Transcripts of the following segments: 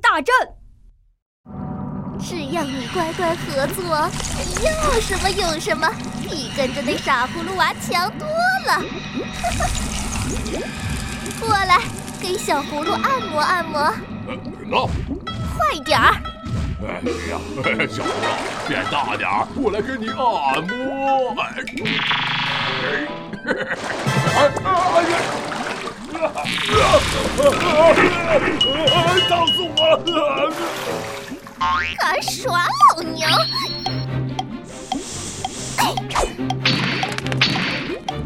大战。只要你乖乖合作，要什么有什么，比跟着那傻葫芦娃强多了。过来，给小葫芦按摩按摩。喏，快点儿！哎呀，小葫芦，变大点儿，我来给你按摩。哎，哎呀，烫死我了！敢耍老娘！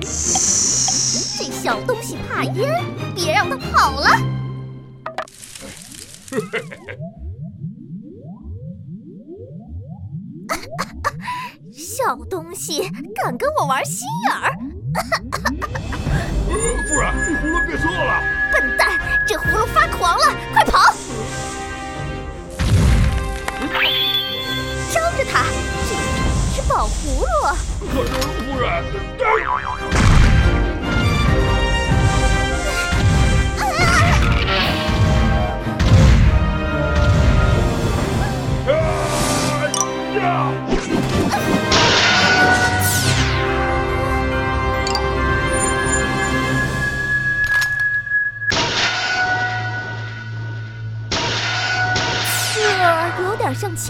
这小东西怕烟，别让它跑了。小东西敢跟我玩心眼儿！夫人，葫芦变色了！笨蛋，这葫芦发狂了，快跑！招着它，这是宝葫芦。可是夫人，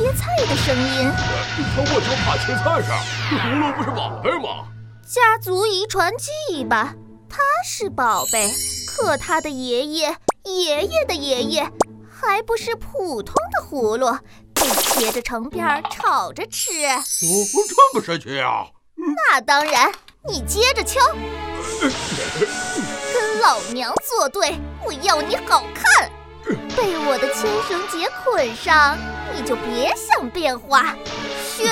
切菜的声音。可我就怕切菜上，这葫芦不是宝贝吗？家族遗传技吧，它是宝贝，可它的爷爷、爷爷的爷爷还不是普通的葫芦，被切着成片炒着吃。哦，这么神奇啊！那当然，你接着敲。跟老娘作对，我要你好看！被我的牵绳结捆上，你就别想变化，熏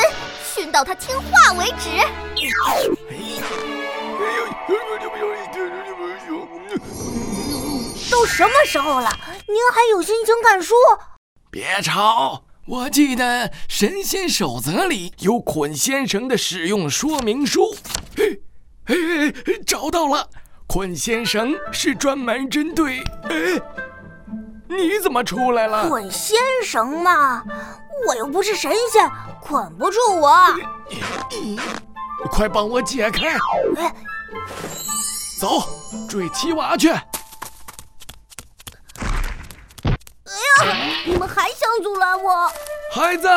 熏到他听话为止。都什么时候了，您还有心情看书？别吵！我记得神仙守则里有捆仙绳的使用说明书。嘿，嘿，找到了，捆仙绳是专门针对……哎，你怎么出来了？捆仙绳嘛，我又不是神仙，捆不住我。快帮我解开！哎，走，追七娃去。哎呀，你们还想阻拦我？孩子，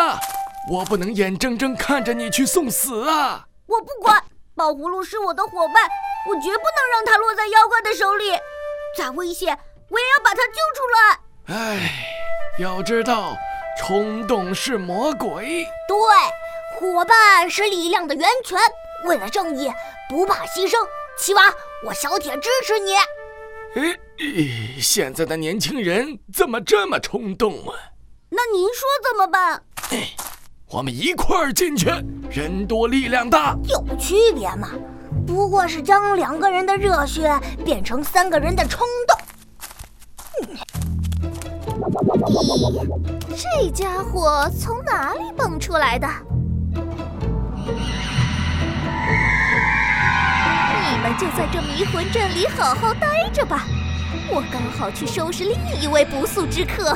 我不能眼睁睁看着你去送死啊！我不管，宝葫芦是我的伙伴，我绝不能让它落在妖怪的手里。再危险，我也要把他救出来。唉，要知道，冲动是魔鬼。对，伙伴是力量的源泉。为了正义，不怕牺牲。七娃，我小铁支持你。哎，现在的年轻人怎么这么冲动啊？那您说怎么办？哎，我们一块儿进去，人多力量大。有区别吗？不过是将两个人的热血变成三个人的冲动。咦，这家伙从哪里蹦出来的？你们就在这迷魂阵里好好待着吧，我刚好去收拾另一位不速之客。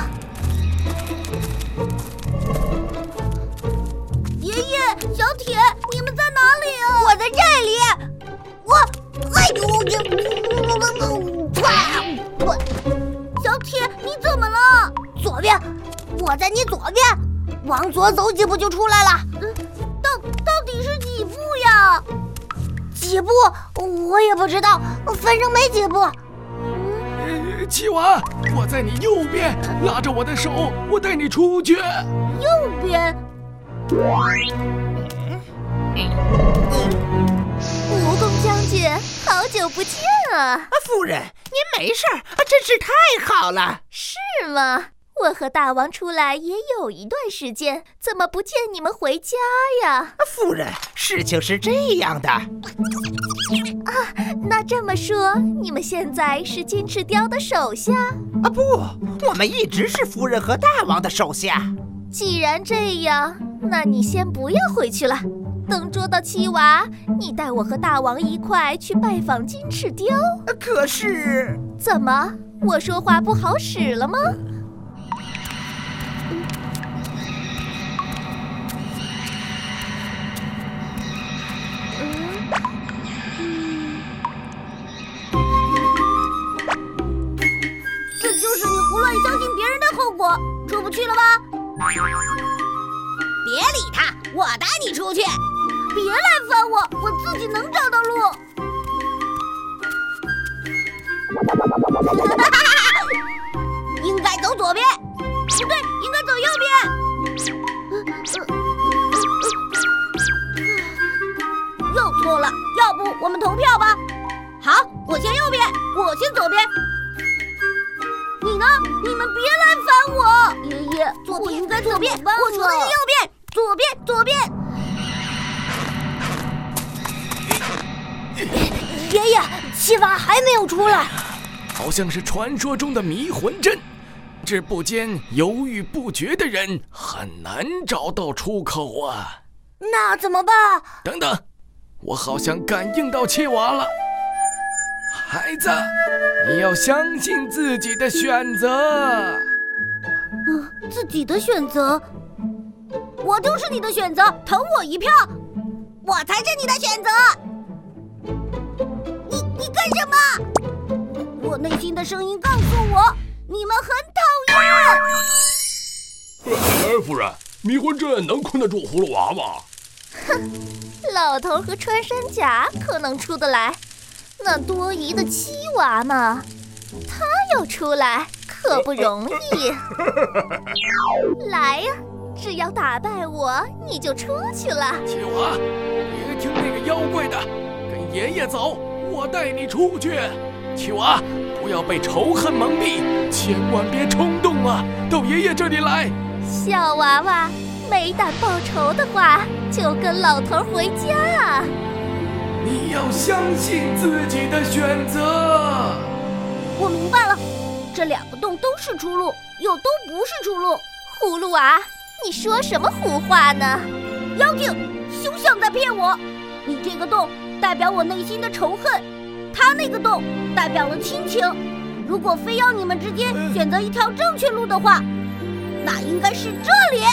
边，往左走几步就出来了。嗯，到到底是几步呀？几步？我也不知道，反正没几步。嗯，七娃，我在你右边，拉着我的手，我带你出去。右边。蜈蚣将军，好久不见啊！夫人，您没事儿，真是太好了。是吗？我和大王出来也有一段时间，怎么不见你们回家呀？夫人，事情是这样的。啊，那这么说，你们现在是金翅雕的手下？啊不，我们一直是夫人和大王的手下。既然这样，那你先不要回去了。等捉到七娃，你带我和大王一块去拜访金翅雕。可是，怎么，我说话不好使了吗？你相信别人的后果，出不去了吧？别理他，我带你出去。别来烦我，我自己能找到路。哈哈哈哈哈应该走左边，不对，应该走右边。又错了，要不我们投票吧？好，我先右边，我先左边。你呢？你们别来烦我！爷爷，我应该左边，我说的是右边，左边，左边。爷爷，七娃还没有出来，好像是传说中的迷魂阵。这不间犹豫不决的人很难找到出口啊！那怎么办？等等，我好像感应到七娃了。孩子，你要相信自己的选择。嗯，自己的选择，我就是你的选择，投我一票。我才是你的选择。你你干什么？我内心的声音告诉我，你们很讨厌。哎，夫人，迷魂阵能困得住葫芦娃吗？哼，老头和穿山甲可能出得来，那多疑的七娃嘛，他要出来可不容易。来呀，只要打败我，你就出去了。七娃，别听那个妖怪的，跟爷爷走，我带你出去。七娃，不要被仇恨蒙蔽，千万别冲动啊！到爷爷这里来。小娃娃，没胆报仇的话，就跟老头回家啊！你要相信自己的选择。我明白了，这两个洞都是出路，又都不是出路。葫芦娃，你说什么胡话呢？妖精，休想再骗我！你这个洞代表我内心的仇恨，他那个洞代表了亲情。如果非要你们之间选择一条正确路的话，那应该是这里。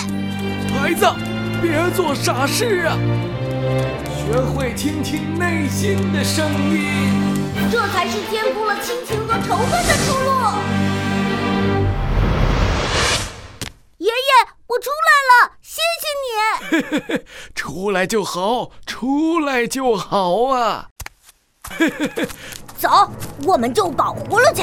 孩子，别做傻事啊！学会倾听内心的声音，这才是兼顾了亲情和仇恨的出路。爷爷，我出来了，谢谢你。出来就好，出来就好啊！走，我们就宝葫芦去。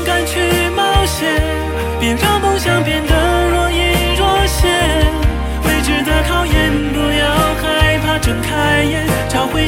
想变得若隐若现。未知的考验，不要害怕，睁开眼，找回